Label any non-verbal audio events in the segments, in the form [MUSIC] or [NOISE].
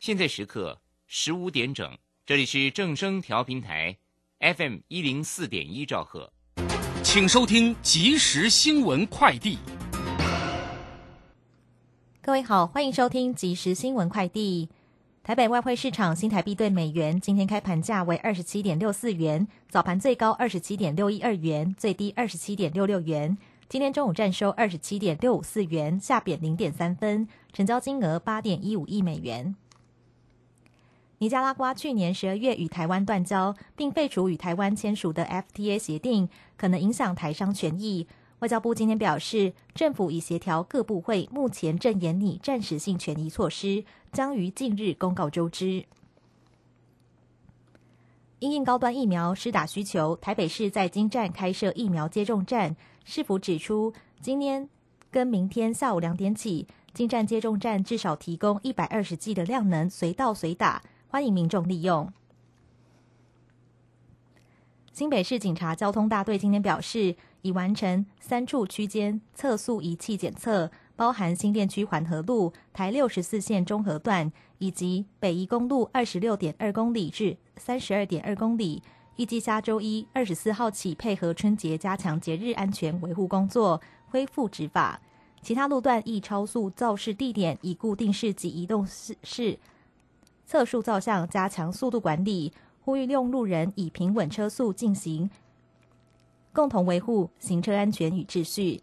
现在时刻十五点整，这里是正声调频台，FM 一零四点一兆赫，请收听即时新闻快递。各位好，欢迎收听即时新闻快递。台北外汇市场新台币对美元今天开盘价为二十七点六四元，早盘最高二十七点六一二元，最低二十七点六六元。今天中午站收二十七点六五四元，下贬零点三分，成交金额八点一五亿美元。尼加拉瓜去年十二月与台湾断交，并废除与台湾签署的 FTA 协定，可能影响台商权益。外交部今天表示，政府已协调各部会，目前正研拟暂时性权益措施，将于近日公告周知。因应高端疫苗施打需求，台北市在金站开设疫苗接种站。市府指出，今天跟明天下午两点起，金站接种站至少提供一百二十 G 的量能，随到随打，欢迎民众利用。新北市警察交通大队今天表示，已完成三处区间测速仪器检测，包含新店区环河路台六十四线中和段以及北宜公路二十六点二公里至三十二点二公里。预计下周一二十四号起，配合春节加强节日安全维护工作，恢复执法。其他路段易超速肇事地点，以固定式及移动式式测速照相，加强速度管理。呼吁用路人以平稳车速进行，共同维护行车安全与秩序。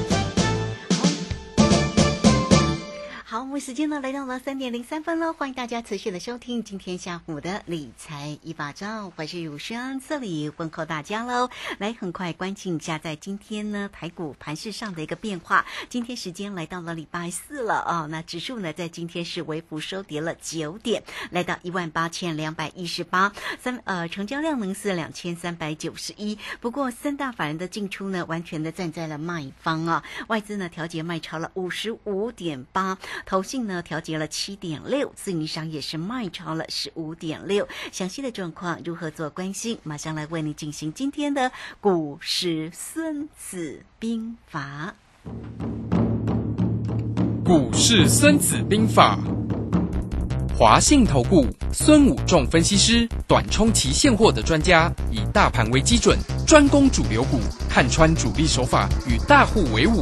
时间呢来到了三点零三分了，欢迎大家持续的收听今天下午的理财一把照，我是如轩，这里问候大家喽。来，很快关心一下在今天呢台股盘市上的一个变化。今天时间来到了礼拜四了哦，那指数呢在今天是微幅收跌了九点，来到一万八千两百一十八，三呃成交量呢是两千三百九十一。不过三大法人的进出呢完全的站在了卖方啊，外资呢调节卖超了五十五点八。投性呢调节了七点六，自营商也是卖超了十五点六。详细的状况如何做关心？马上来为你进行今天的股市孙子兵法。股市孙子兵法，华信投顾孙武仲分析师，短冲期现货的专家，以大盘为基准，专攻主流股，看穿主力手法，与大户为伍。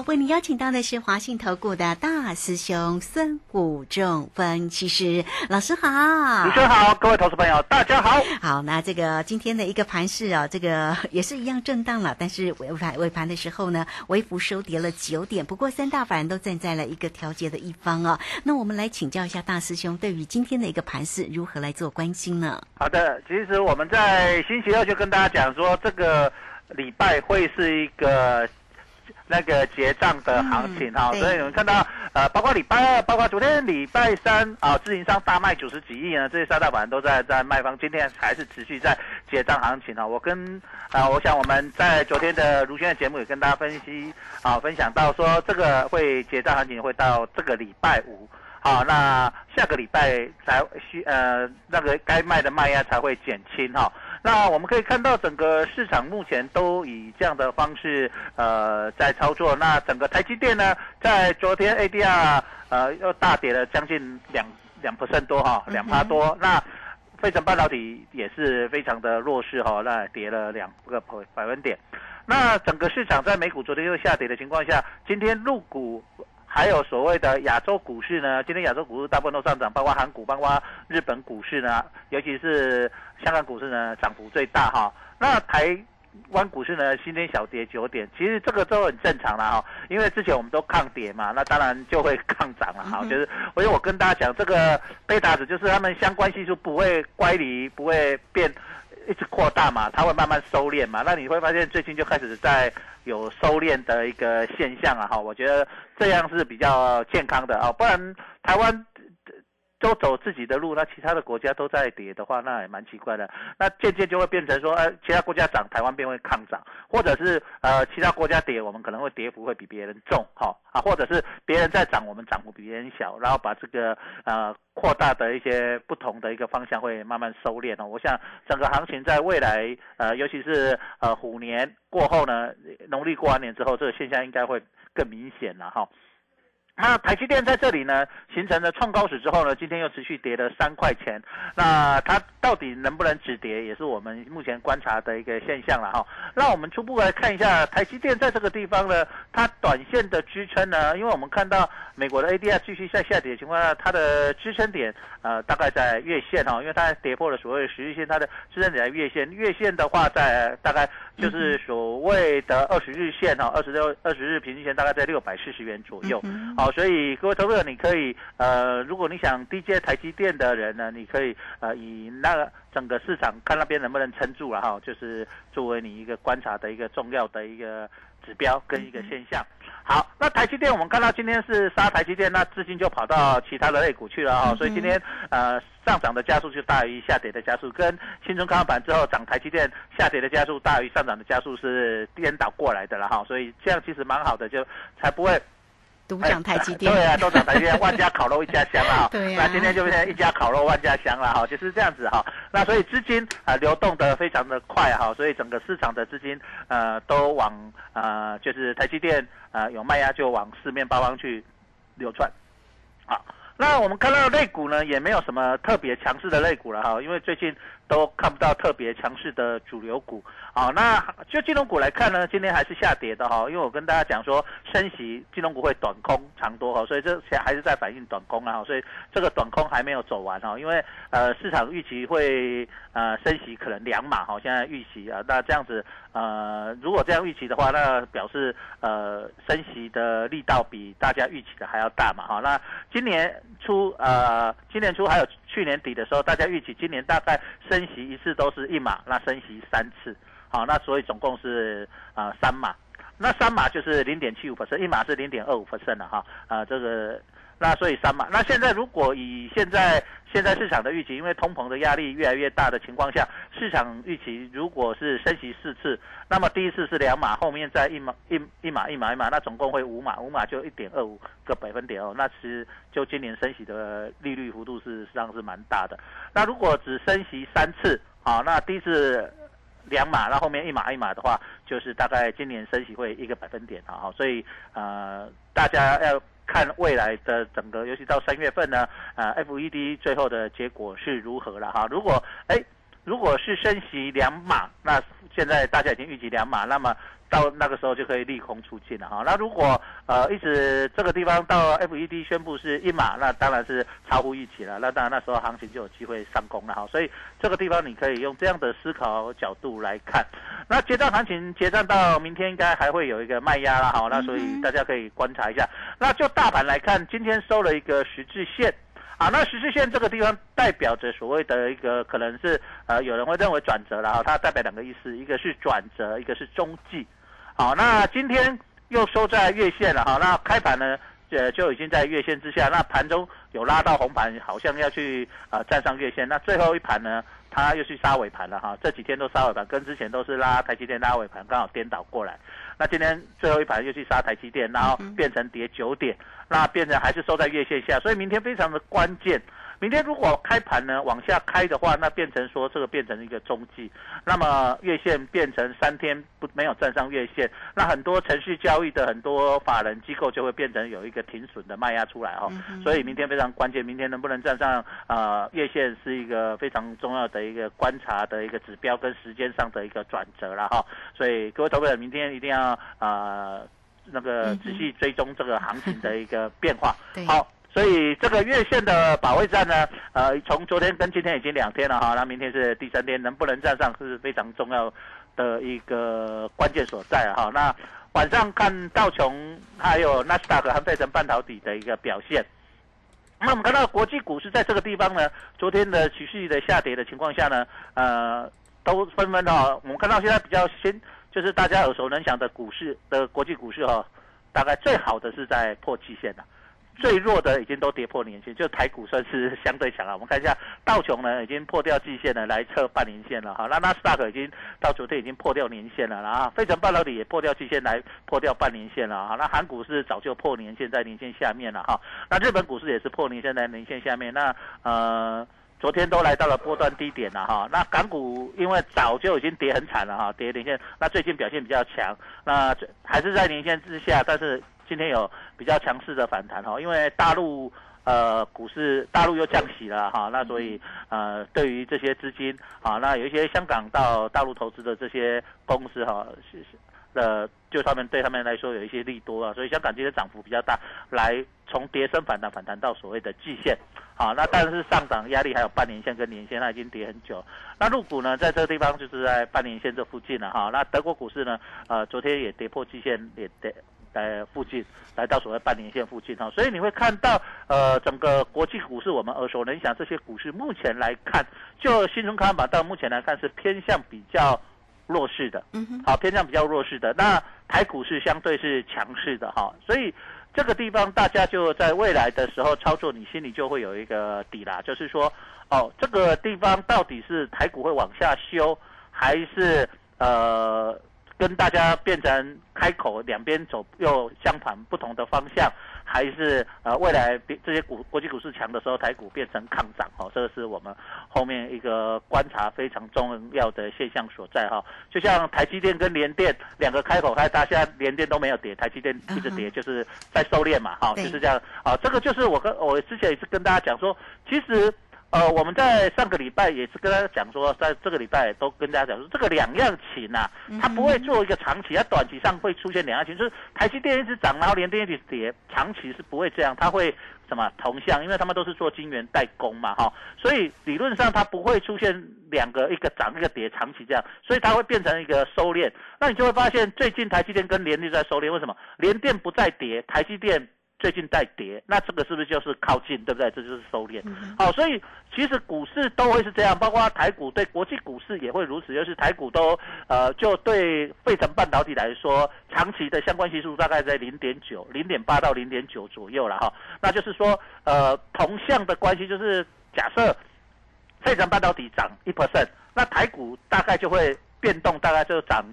好，为您邀请到的是华信投顾的大师兄孙武仲分析师老师好，主持人好，各位投资朋友大家好。好，那这个今天的一个盘势啊，这个也是一样震荡了，但是尾盘尾盘的时候呢，微幅收跌了九点，不过三大法人都站在了一个调节的一方啊。那我们来请教一下大师兄，对于今天的一个盘势如何来做关心呢？好的，其实我们在星期二就跟大家讲说，这个礼拜会是一个。那个结账的行情哈，嗯所以你们看到呃，包括礼拜二，包括昨天礼拜三啊，自营商大卖九十几亿呢，这些三大板都在在卖方，今天还是持续在结账行情啊。我跟啊、我想我们在昨天的卢轩的节目也跟大家分析啊，分享到说这个会结账行情会到这个礼拜五。好，那下个礼拜才需呃那个该卖的卖压才会减轻哈。那我们可以看到整个市场目前都以这样的方式呃在操作。那整个台积电呢，在昨天 ADR 呃又大跌了将近两两 percent 多哈，两趴多。那费城半导体也是非常的弱势哈，那跌了两个百百分点。那整个市场在美股昨天又下跌的情况下，今天入股还有所谓的亚洲股市呢，今天亚洲股市大部分都上涨，包括韩股，包括日本股市呢，尤其是香港股市呢，涨幅最大哈。那台湾股市呢，今天小跌九点，其实这个都很正常啦哈，因为之前我们都抗跌嘛，那当然就会抗涨了哈。就是，所以我跟大家讲，这个贝塔值就是他们相关系数不会乖离，不会变。一直扩大嘛，它会慢慢收敛嘛。那你会发现最近就开始在有收敛的一个现象啊，哈，我觉得这样是比较健康的啊，不然台湾。都走自己的路，那其他的国家都在跌的话，那也蛮奇怪的。那渐渐就会变成说，呃，其他国家涨，台湾便会抗涨，或者是呃，其他国家跌，我们可能会跌幅会比别人重，哈啊，或者是别人在涨，我们涨幅比别人小，然后把这个呃扩大的一些不同的一个方向会慢慢收敛哦。我想整个行情在未来，呃，尤其是呃虎年过后呢，农历过完年之后，这个现象应该会更明显了哈。那台积电在这里呢，形成了创高史之后呢，今天又持续跌了三块钱。那它到底能不能止跌，也是我们目前观察的一个现象了哈。那我们初步来看一下台积电在这个地方呢，它短线的支撑呢，因为我们看到美国的 ADR 继续在下跌的情况下，它的支撑点呃大概在月线哈，因为它跌破了所谓的十日线，它的支撑点在月线。月线的话在大概就是所谓的二十日线哈，二十六二十日平均线大概在六百四十元左右。好，所以各位投资者，你可以呃，如果你想低接台积电的人呢，你可以呃以那个整个市场看那边能不能撑住了哈，就是作为你一个观察的一个重要的一个指标跟一个现象。好，那台积电我们看到今天是杀台积电，那资金就跑到其他的类股去了哈，所以今天呃上涨的加速就大于下跌的加速，跟新春钢板之后涨台积电下跌的加速大于上涨的加速是颠倒过来的了哈，所以这样其实蛮好的，就才不会。独掌台积电，对啊，都掌台积电，万家烤肉一家香啊。[LAUGHS] 对啊那今天就变成一家烤肉万家香了哈，就是这样子哈。那所以资金啊、呃流动的非常的快哈，所以整个市场的资金呃都往呃就是台积电呃有卖压就往四面八方去流窜。好，那我们看到类股呢也没有什么特别强势的类股了哈，因为最近都看不到特别强势的主流股。好，那就金融股来看呢，今天还是下跌的哈，因为我跟大家讲说，升息金融股会短空长多哈，所以这还是在反映短空啊，所以这个短空还没有走完哈，因为呃市场预期会呃升息可能两码哈，现在预期啊，那这样子呃如果这样预期的话，那表示呃升息的力道比大家预期的还要大嘛哈，那今年初呃今年初还有去年底的时候，大家预计今年大概升息一次都是一码，那升息三次。好，那所以总共是啊三码，那三码就是零点七五 percent，一码是零点二五 percent 了哈，啊这个那所以三码，那现在如果以现在现在市场的预期，因为通膨的压力越来越大的情况下，市场预期如果是升息四次，那么第一次是两码，后面再一码一一码一码一码，那总共会五码，五码就一点二五个百分点哦，那其实就今年升息的利率幅度是实际上是蛮大的。那如果只升息三次，好，那第一次。两码，那后面一码一码的话，就是大概今年升息会一个百分点啊，所以呃，大家要看未来的整个，尤其到三月份呢，呃，FED 最后的结果是如何了哈。如果哎，如果是升息两码，那现在大家已经预计两码，那么到那个时候就可以利空出尽了哈。那如果呃一直这个地方到 FED 宣布是一码，那当然是超乎预期了。那当然那时候行情就有机会上攻了哈。所以这个地方你可以用这样的思考角度来看。那结账行情结账到明天应该还会有一个卖压了哈。那所以大家可以观察一下。那就大盘来看，今天收了一个十字线。啊，那十字线这个地方代表着所谓的一个可能是呃，有人会认为转折了哈，它代表两个意思，一个是转折，一个是中继。好，那今天又收在月线了哈。那开盘呢，呃就已经在月线之下，那盘中有拉到红盘，好像要去呃站上月线。那最后一盘呢，它又去杀尾盘了哈。这几天都杀尾盘，跟之前都是拉台积电拉尾盘，刚好颠倒过来。那今天最后一盘又去杀台积电，然后变成跌九点，那变成还是收在月线下，所以明天非常的关键。明天如果开盘呢往下开的话，那变成说这个变成一个中继，那么月线变成三天不没有站上月线，那很多程序交易的很多法人机构就会变成有一个停损的卖压出来哦，所以明天非常关键，明天能不能站上呃月线是一个非常重要的一个观察的一个指标跟时间上的一个转折了哈，所以各位投资者明天一定要呃那个仔细追踪这个行情的一个变化，好。所以这个月线的保卫战呢，呃，从昨天跟今天已经两天了哈，那明天是第三天，能不能站上是非常重要的一个关键所在哈。那晚上看道琼还有纳斯达克和费城半导体的一个表现。那我们看到国际股市在这个地方呢，昨天的持续的下跌的情况下呢，呃，都纷纷哈，我们看到现在比较先就是大家耳熟能详的股市的国际股市哈，大概最好的是在破期线了。最弱的已经都跌破年线，就台股算是相对强了。我们看一下道琼呢，已经破掉季线了，来测半年线了哈。那纳斯达克已经到昨天已经破掉年线了，然后费城半导体也破掉季线来破掉半年线了哈。那韩股是早就破年线在年线下面了哈。那日本股市也是破年线在年线下面。那呃，昨天都来到了波段低点了哈。那港股因为早就已经跌很惨了哈，跌年线。那最近表现比较强，那还是在年线之下，但是。今天有比较强势的反弹哈，因为大陆呃股市大陆又降息了哈，那所以呃对于这些资金啊，那有一些香港到大陆投资的这些公司哈，是是呃就他们对他们来说有一些利多啊，所以香港今天涨幅比较大，来从跌升反弹反弹到所谓的季线，好，那但是上涨压力还有半年线跟年线，它已经跌很久，那入股呢在这个地方就是在半年线这附近了哈，那德国股市呢呃昨天也跌破季线也跌。在附近，来到所谓半年线附近哈，所以你会看到，呃，整个国际股市我们耳熟能详这些股市，目前来看，就新春看板到目前来看是偏向比较弱势的，嗯哼，好，偏向比较弱势的。那台股是相对是强势的哈，所以这个地方大家就在未来的时候操作，你心里就会有一个底啦，就是说，哦，这个地方到底是台股会往下修，还是呃？跟大家变成开口两边走又相反不同的方向，还是呃未来这些股国际股市强的时候，台股变成抗涨哦，这个是我们后面一个观察非常重要的现象所在哈。就像台积电跟联电两个开口开，大家联电都没有跌，台积电一直跌，就是在收敛嘛，哈，就是这样啊。这个就是我跟我之前也是跟大家讲说，其实。呃，我们在上个礼拜也是跟大家讲说，在这个礼拜都跟大家讲说，这个两样情啊，它不会做一个长期，它短期上会出现两样情，就是台积电一直涨，然后连电一直跌，长期是不会这样，它会什么同向，因为他们都是做晶圆代工嘛，哈，所以理论上它不会出现两个一个涨一个跌，长期这样，所以它会变成一个收敛，那你就会发现最近台积电跟联电在收敛，为什么？联电不再跌，台积电。最近在跌，那这个是不是就是靠近，对不对？这就是收敛。好，所以其实股市都会是这样，包括台股对国际股市也会如此，就是台股都呃，就对费城半导体来说，长期的相关系数大概在零点九、零点八到零点九左右了哈。那就是说，呃，同向的关系就是假设费城半导体涨一 percent，那台股大概就会变动，大概就涨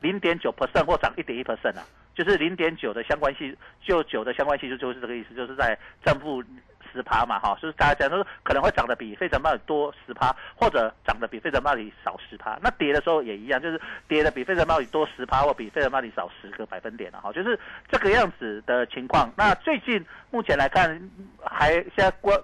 零点九 percent 或涨一点一 percent 啊。就是零点九的相关系，就九的相关系数就是这个意思，就是在正负十趴嘛，哈，就是大家讲说可能会涨得比非常贸易多十趴，或者涨得比非常贸易少十趴。那跌的时候也一样，就是跌的比非常贸易多十趴，或比非常贸易少十个百分点了，哈，就是这个样子的情况。那最近目前来看，还现在关。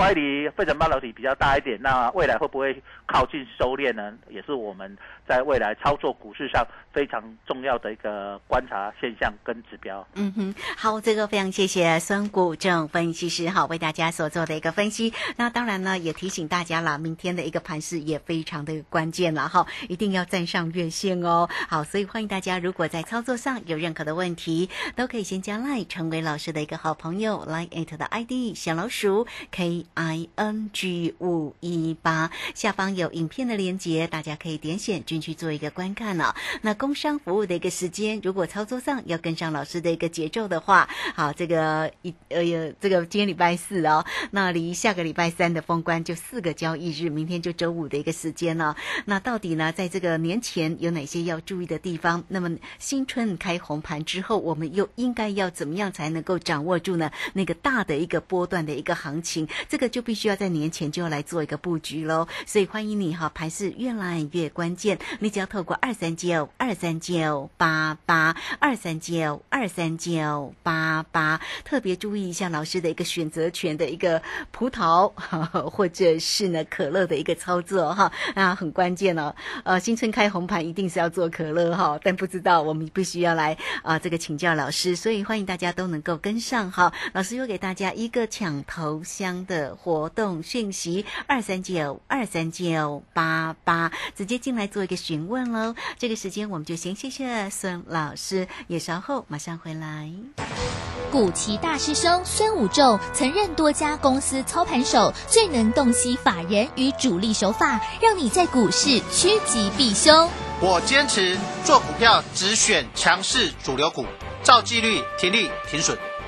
乖离费城半导体比较大一点，那未来会不会靠近收敛呢？也是我们在未来操作股市上非常重要的一个观察现象跟指标。嗯哼，好，这个非常谢谢孙谷正分析师哈为大家所做的一个分析。那当然呢，也提醒大家了，明天的一个盘势也非常的关键了哈，一定要站上月线哦。好，所以欢迎大家如果在操作上有任何的问题，都可以先加 line 成为老师的一个好朋友，line at 的 ID 小老鼠 K。I n g 五一八，下方有影片的连接，大家可以点选进去做一个观看哦。那工商服务的一个时间，如果操作上要跟上老师的一个节奏的话，好，这个一呃这个今天礼拜四哦，那离下个礼拜三的封关就四个交易日，明天就周五的一个时间了。那到底呢，在这个年前有哪些要注意的地方？那么新春开红盘之后，我们又应该要怎么样才能够掌握住呢？那个大的一个波段的一个行情，这个就必须要在年前就要来做一个布局喽。所以欢迎你哈，盘是越来越关键，你只要透过二三九二三九八八二三九二三九八八，特别注意一下老师的一个选择权的一个葡萄 [LAUGHS] 或者是呢可乐的一个操作哈啊，很关键哦。呃，新春开红盘一定是要做可乐哈，但不知道我们必须要来啊这个请教老师，所以欢迎大家都能够跟上哈。老师又给大家一个抢头香的活动讯息：二三九二三九八八，直接进来做一个询问喽。这个时间我们就先谢谢孙老师，也稍后马上回来。古奇大师兄孙武仲曾任多家公司操盘手，最能洞悉法人与主力手法，让你在股市趋吉避凶。我坚持做股票只选强势主流股，照纪律停利停损。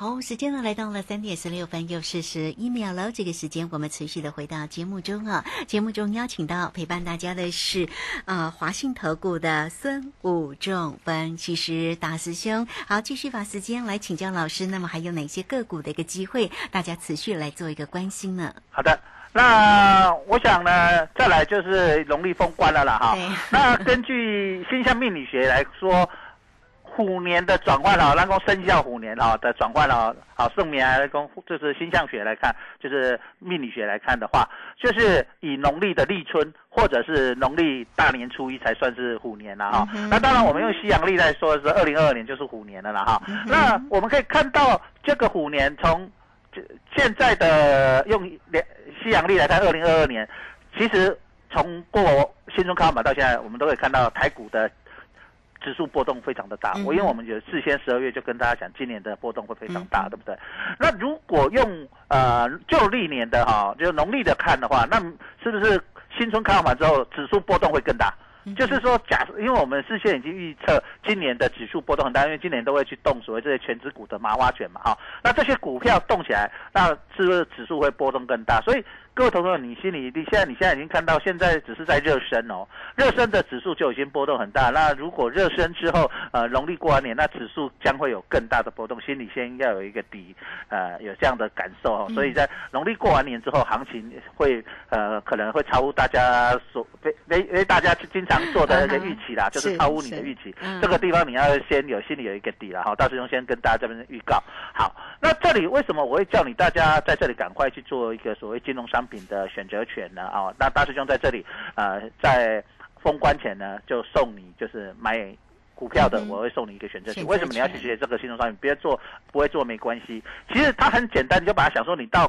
好，时间呢来到了三点十六分又四十一秒了。这个时间我们持续的回到节目中啊。节目中邀请到陪伴大家的是，呃，华信投顾的孙武仲分析师大师兄。好，继续把时间来请教老师。那么还有哪些个股的一个机会，大家持续来做一个关心呢？好的，那我想呢，再来就是农历封关了啦哈。那根据星象命理学来说。虎年的转换了，那个生肖虎年啊的转换了，好圣明来讲，就是星象学来看，就是命理学来看的话，就是以农历的立春或者是农历大年初一才算是虎年了哈。那当然，我们用西洋历来说是二零二二年就是虎年了啦哈。那我们可以看到这个虎年从现在的用西洋历来看，二零二二年其实从过新春开盘到现在，我们都可以看到台股的。指数波动非常的大，我因为我们有事先十二月就跟大家讲，今年的波动会非常大，对不对？那如果用呃旧历年的哈，就农历的看的话，那是不是新春开完之后，指数波动会更大？就是说，假设因为我们事先已经预测今年的指数波动很大，因为今年都会去动所谓这些全指股的麻花卷嘛，哈，那这些股票动起来，那是不是指数会波动更大？所以。各位同学，你心里，你现在你现在已经看到，现在只是在热身哦，热身的指数就已经波动很大。那如果热身之后，呃，农历过完年，那指数将会有更大的波动，心里先要有一个底，呃，有这样的感受哦。所以在农历过完年之后，行情会呃可能会超乎大家所非非非大家经常做的那个预期啦，就是超乎你的预期。这个地方你要先有心里有一个底了哈。大师兄先跟大家这边预告。好，那这里为什么我会叫你大家在这里赶快去做一个所谓金融商？品的选择权呢？啊，那大师兄在这里，呃，在封关前呢，就送你就是买股票的，我会送你一个选择权。为什么你要去学这个新融商品？别做不会做没关系，其实它很简单，你就把它想说，你到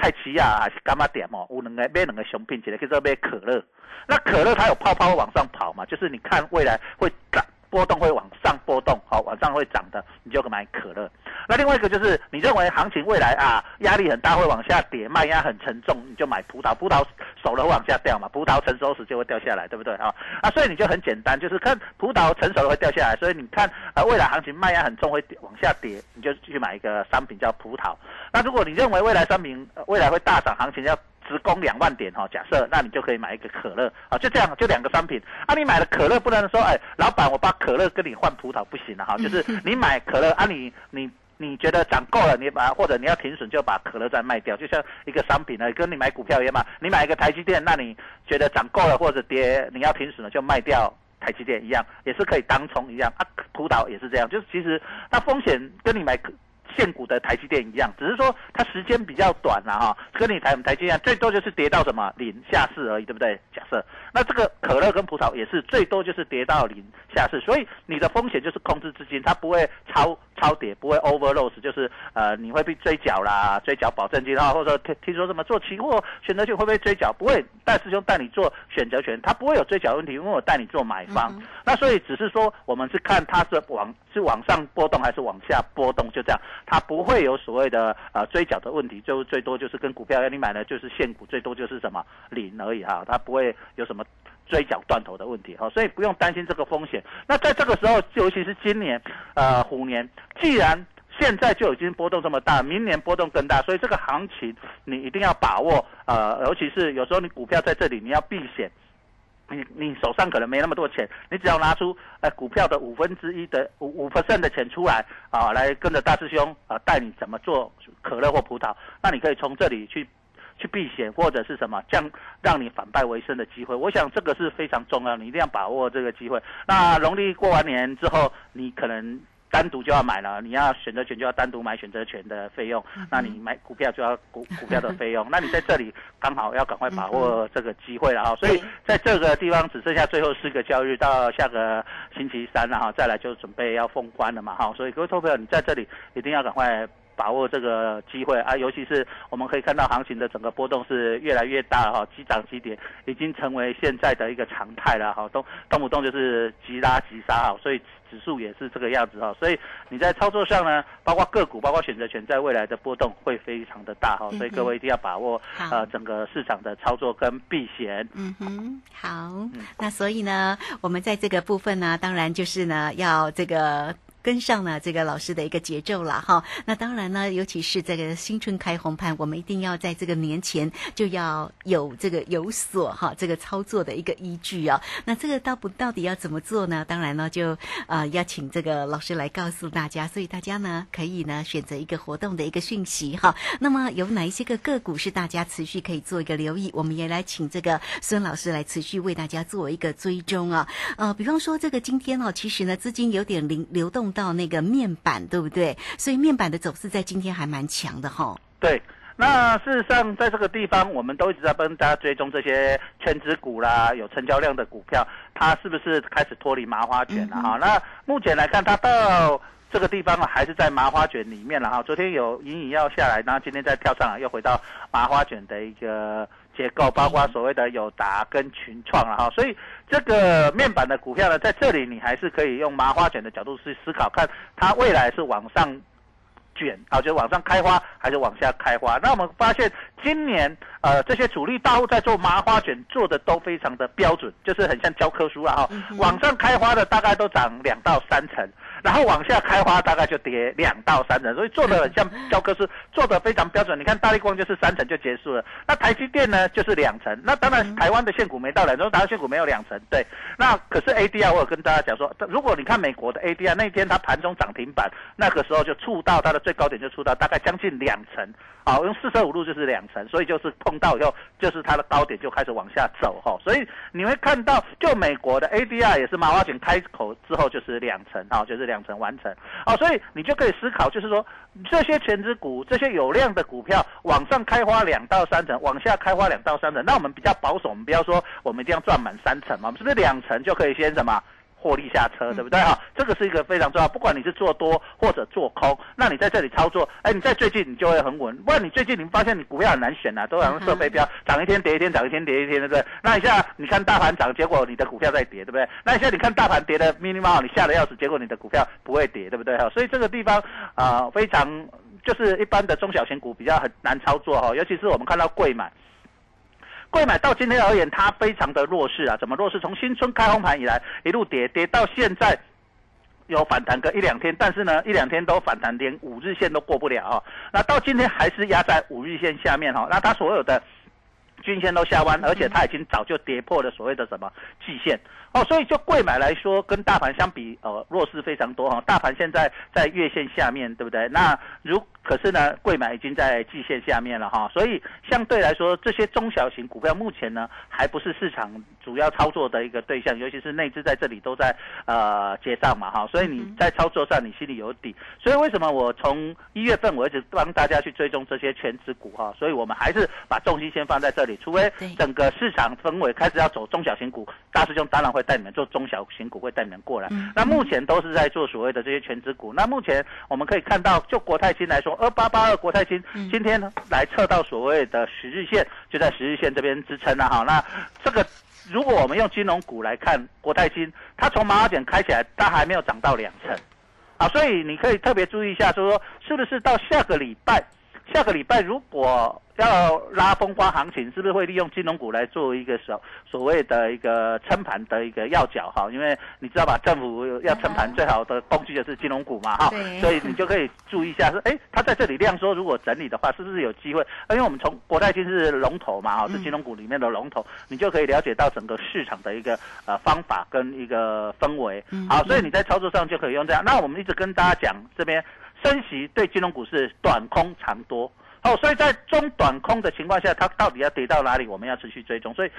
菜奇亚还是干嘛点哦，我能个买两个熊品起来，可以说买可乐。那可乐它有泡泡往上跑嘛，就是你看未来会涨。波动会往上波动，好，往上会涨的，你就买可乐。那另外一个就是，你认为行情未来啊压力很大，会往下跌，卖压很沉重，你就买葡萄。葡萄熟了会往下掉嘛，葡萄成熟时就会掉下来，对不对啊？啊，所以你就很简单，就是看葡萄成熟了会掉下来，所以你看啊未来行情卖压很重，会往下跌，你就去买一个商品叫葡萄。那如果你认为未来商品未来会大涨，行情要。直攻两万点哈，假设那你就可以买一个可乐啊，就这样，就两个商品啊。你买了可乐，不能说哎，老板我把可乐跟你换葡萄不行了哈，就是你买可乐啊，你你你觉得涨够了，你把或者你要停损就把可乐再卖掉，就像一个商品呢，跟你买股票一样嘛。你买一个台积电，那你觉得涨够了或者跌，你要停损了就卖掉台积电一样，也是可以当冲一样啊。葡萄也是这样，就是其实它风险跟你买。现股的台积电一样，只是说它时间比较短了哈，跟你台台积电最多就是跌到什么零下市而已，对不对？假设那这个可乐跟葡萄也是最多就是跌到零下市，所以你的风险就是控制资金，它不会超超跌，不会 over loss，就是呃你会被追缴啦，追缴保证金啊，或者说听听说什么做期货选择权会不会追缴？不会，戴师兄带你做选择权，他不会有追缴问题，因为我带你做买方。那所以只是说我们是看它是往是往上波动还是往下波动，就这样，它不会有所谓的呃追缴的问题，就最多就是跟股票，你买的就是现股，最多就是什么零而已哈，它不会有什么。追缴断头的问题，哈，所以不用担心这个风险。那在这个时候，尤其是今年，呃，虎年，既然现在就已经波动这么大，明年波动更大，所以这个行情你一定要把握，呃，尤其是有时候你股票在这里你要避险，你你手上可能没那么多钱，你只要拿出呃股票的五分之一的五五 percent 的钱出来啊，来跟着大师兄啊带你怎么做可乐或葡萄，那你可以从这里去。去避险或者是什么，将让你反败为胜的机会，我想这个是非常重要，你一定要把握这个机会。那农历过完年之后，你可能单独就要买了，你要选择权就要单独买选择权的费用，那你买股票就要股股票的费用，[LAUGHS] 那你在这里刚好要赶快把握这个机会了哈。所以在这个地方只剩下最后四个交易日，到下个星期三了哈，再来就准备要封关了嘛哈。所以各位投票，你在这里一定要赶快。把握这个机会啊，尤其是我们可以看到行情的整个波动是越来越大哈，急涨急跌已经成为现在的一个常态了哈，动动不动就是急拉急杀哈，所以指数也是这个样子哈，所以你在操作上呢，包括个股，包括选择权，在未来的波动会非常的大哈，所以各位一定要把握呃整个市场的操作跟避险。嗯哼，好，那所以呢，我们在这个部分呢，当然就是呢要这个。跟上了这个老师的一个节奏了哈，那当然呢，尤其是这个新春开红盘，我们一定要在这个年前就要有这个有所哈，这个操作的一个依据啊。那这个到不到底要怎么做呢？当然呢，就呃要请这个老师来告诉大家，所以大家呢可以呢选择一个活动的一个讯息哈。那么有哪一些个个股是大家持续可以做一个留意？我们也来请这个孙老师来持续为大家做一个追踪啊。呃，比方说这个今天哦，其实呢资金有点流流动。到那个面板，对不对？所以面板的走势在今天还蛮强的哈。对，那事实上在这个地方，我们都一直在帮大家追踪这些全职股啦，有成交量的股票，它是不是开始脱离麻花卷了哈？那目前来看，它到这个地方啊，还是在麻花卷里面了哈。昨天有隐隐要下来，然后今天再跳上来，又回到麻花卷的一个。结构包括所谓的友达跟群创了哈，所以这个面板的股票呢，在这里你还是可以用麻花卷的角度去思考，看它未来是往上卷啊，就往上开花还是往下开花。那我们发现今年呃这些主力大户在做麻花卷做的都非常的标准，就是很像教科书了哈，往上开花的大概都涨两到三成。然后往下开花，大概就跌两到三成，所以做的很像教科书，[LAUGHS] 做的非常标准。你看大力光就是三成就结束了，那台积电呢就是两成。那当然台湾的现股没到两成，台湾现股没有两成，对。那可是 ADR，我有跟大家讲说，如果你看美国的 ADR，那天它盘中涨停板，那个时候就触到它的最高点，就出到大概将近两成。好，用四舍五入就是两成，所以就是碰到以后，就是它的高点就开始往下走哈。所以你会看到，就美国的 ADR 也是麻花卷开口之后就是两成，啊，就是两成完成。啊，所以你就可以思考，就是说这些全职股、这些有量的股票往上开花两到三成，往下开花两到三成，那我们比较保守，我们不要说我们一定要赚满三成嘛，是不是两成就可以先什么？获利下车，对不对哈？这个是一个非常重要。不管你是做多或者做空，那你在这里操作，哎，你在最近你就会很稳。不然你最近你发现你股票很难选啊，都好像设备标，涨一天跌一天，涨一天跌一天，对不对？那一下你看大盘涨，结果你的股票在跌，对不对？那一下你看大盘跌的 mini 猫，你吓得要死，结果你的股票不会跌，对不对哈？所以这个地方啊，非常就是一般的中小型股比较很难操作哈，尤其是我们看到贵买。贵买到今天而言，它非常的弱势啊！怎么弱势？从新春开红盘以来，一路跌跌到现在，有反弹个一两天，但是呢，一两天都反弹，连五日线都过不了啊！那到今天还是压在五日线下面哈。那它所有的均线都下弯，而且它已经早就跌破了所谓的什么季线哦。所以就贵买来说，跟大盘相比，呃，弱势非常多哈。大盘现在在月线下面对不对？那如可是呢，贵买已经在季线下面了哈，所以相对来说，这些中小型股票目前呢，还不是市场主要操作的一个对象，尤其是内资在这里都在呃结账嘛哈，所以你在操作上你心里有底。所以为什么我从一月份我一直帮大家去追踪这些全职股哈？所以我们还是把重心先放在这里，除非整个市场氛围开始要走中小型股，大师兄当然会带你们做中小型股，会带你们过来。那目前都是在做所谓的这些全职股。那目前我们可以看到，就国泰金来说，二八八二国泰金今天呢来测到所谓的十日线，就在十日线这边支撑了哈。那这个如果我们用金融股来看，国泰金它从麻花卷开起来，它还没有涨到两成。啊，所以你可以特别注意一下，就是说是不是到下个礼拜，下个礼拜如果要拉风光行情，是不是会利用金融股来做一个所所谓的一个撑盘的一个要角哈？因为你知道吧，政府要撑盘最好的工具就是金融股嘛哈，所以你就可以注意一下，说哎，它在这里量缩，如果整理的话，是不是有机会？因为我们从国泰金是龙头嘛哈，是金融股里面的龙头，你就可以了解到整个市场的一个呃方法跟一个氛围。好，所以你在操作上就可以用这样。那我们一直跟大家讲，这边升息对金融股是短空长多。哦，所以在中短空的情况下，它到底要跌到哪里，我们要持续追踪，所以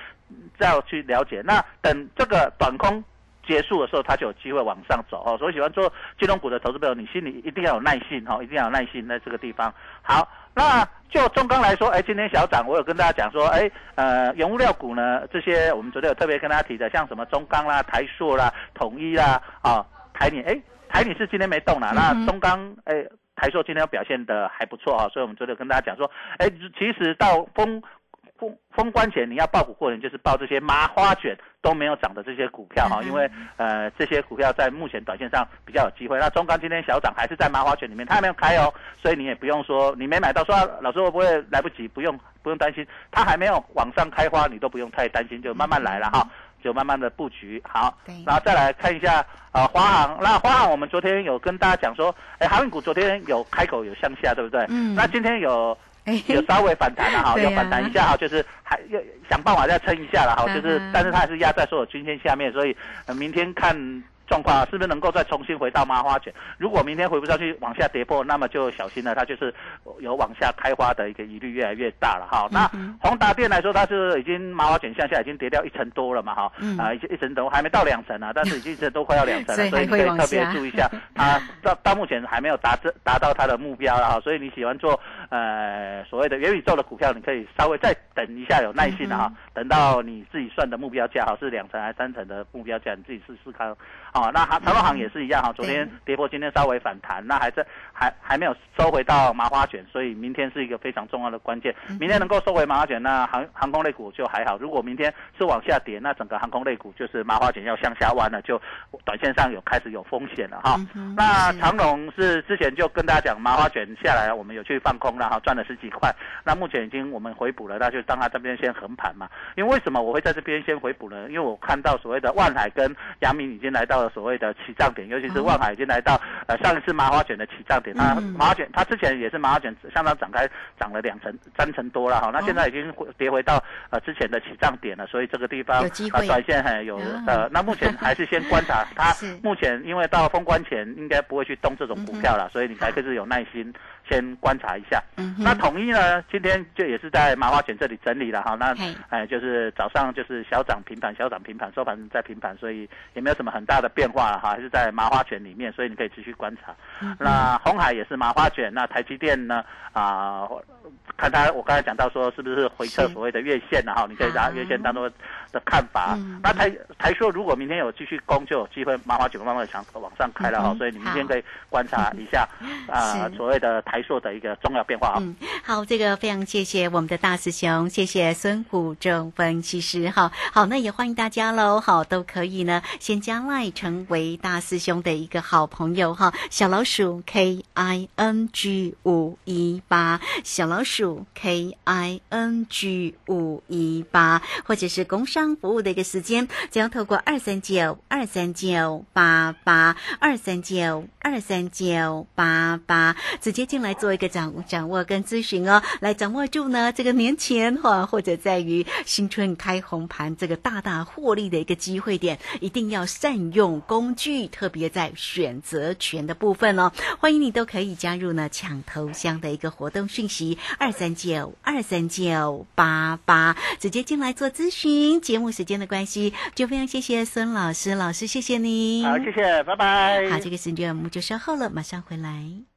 要去了解。那等这个短空结束的时候，它就有机会往上走。哦，所以喜欢做金融股的投资朋友，你心里一定要有耐心，哈，一定要有耐心在这个地方。好，那就中钢来说，哎，今天小涨，我有跟大家讲说，哎，呃，原物料股呢，这些我们昨天有特别跟大家提的，像什么中钢啦、台塑啦、统一啦，啊，台铝，哎，台女是今天没动了，那中钢，哎。台硕今天表现的还不错啊，所以我们昨天跟大家讲说，哎，其实到封封封关前，你要报股过年，就是报这些麻花卷都没有涨的这些股票哈，因为呃这些股票在目前短线上比较有机会。那中钢今天小涨，还是在麻花卷里面，它还没有开哦，所以你也不用说你没买到，说老师会不会来不及？不用不用担心，它还没有往上开花，你都不用太担心，就慢慢来了哈。就慢慢的布局好，然后再来看一下啊，华航。那华航我们昨天有跟大家讲说，哎，航运股昨天有开口有向下，对不对？嗯。那今天有有稍微反弹了哈，[LAUGHS] 有反弹一下哈，就是还要想办法再撑一下了哈，就是但是它还是压在所有均线下面，所以明天看。状况是不是能够再重新回到麻花卷？如果明天回不上去，往下跌破，那么就小心了，它就是有往下开花的一个疑虑越来越大了哈。那宏达电来说，它是已经麻花卷向下已经跌掉一层多了嘛哈，啊一一层多还没到两层啊，但是已经是都快要两层了，[LAUGHS] 所以你可以特别注意一下，它到到目前还没有达至达到它的目标了哈。所以你喜欢做呃所谓的元宇宙的股票，你可以稍微再等一下，有耐心的哈，等到你自己算的目标价哈是两层还是三层的目标价，你自己试试看。哦，那长长行也是一样哈，昨天跌破，今天稍微反弹，那还在还还没有收回到麻花卷，所以明天是一个非常重要的关键。明天能够收回麻花卷，那航航空类股就还好。如果明天是往下跌，那整个航空类股就是麻花卷要向下弯了，就短线上有开始有风险了哈。那长龙是之前就跟大家讲，麻花卷下来，我们有去放空了哈，赚了十几块。那目前已经我们回补了，那就当它这边先横盘嘛。因为为什么我会在这边先回补呢？因为我看到所谓的万海跟阳明已经来到了。所谓的起涨点，尤其是万海已经来到呃上一次麻花卷的起涨点，那麻花卷它之前也是麻花卷相当展开涨了两成三成多了哈，那现在已经跌回到呃之前的起涨点了，所以这个地方啊短线还有呃，那目前还是先观察 [LAUGHS] 它，目前因为到封关前应该不会去动这种股票了，所以你还是有耐心。先观察一下，那统一呢？今天就也是在麻花卷这里整理了哈。那哎，就是早上就是小涨平盘，小涨平盘，收盘在平盘，所以也没有什么很大的变化了哈。还是在麻花卷里面，所以你可以持续观察。那红海也是麻花卷，那台积电呢？啊，看它，我刚才讲到说是不是回撤所谓的月线了哈？你可以拿月线当做的看法。那台台说如果明天有继续攻，就有机会麻花卷慢慢强往上开了哈。所以你明天可以观察一下 [LAUGHS] 啊，所谓的台。台塑的一个重要变化啊！嗯，好，这个非常谢谢我们的大师兄，谢谢孙虎正分析师哈。好，那也欢迎大家喽，好，都可以呢，先加赖成为大师兄的一个好朋友哈。小老鼠 K I N G 五一八，小老鼠 K I N G 五一八，或者是工商服务的一个时间，只要透过二三九二三九八八二三九二三九八八直接进来。来做一个掌掌握跟咨询哦，来掌握住呢这个年前哈，或者在于新春开红盘这个大大获利的一个机会点，一定要善用工具，特别在选择权的部分哦。欢迎你都可以加入呢抢头香的一个活动讯息，二三九二三九八八，直接进来做咨询。节目时间的关系，就非常谢谢孙老师，老师谢谢你。好，谢谢，拜拜。好，这个时间我们就稍后了，马上回来。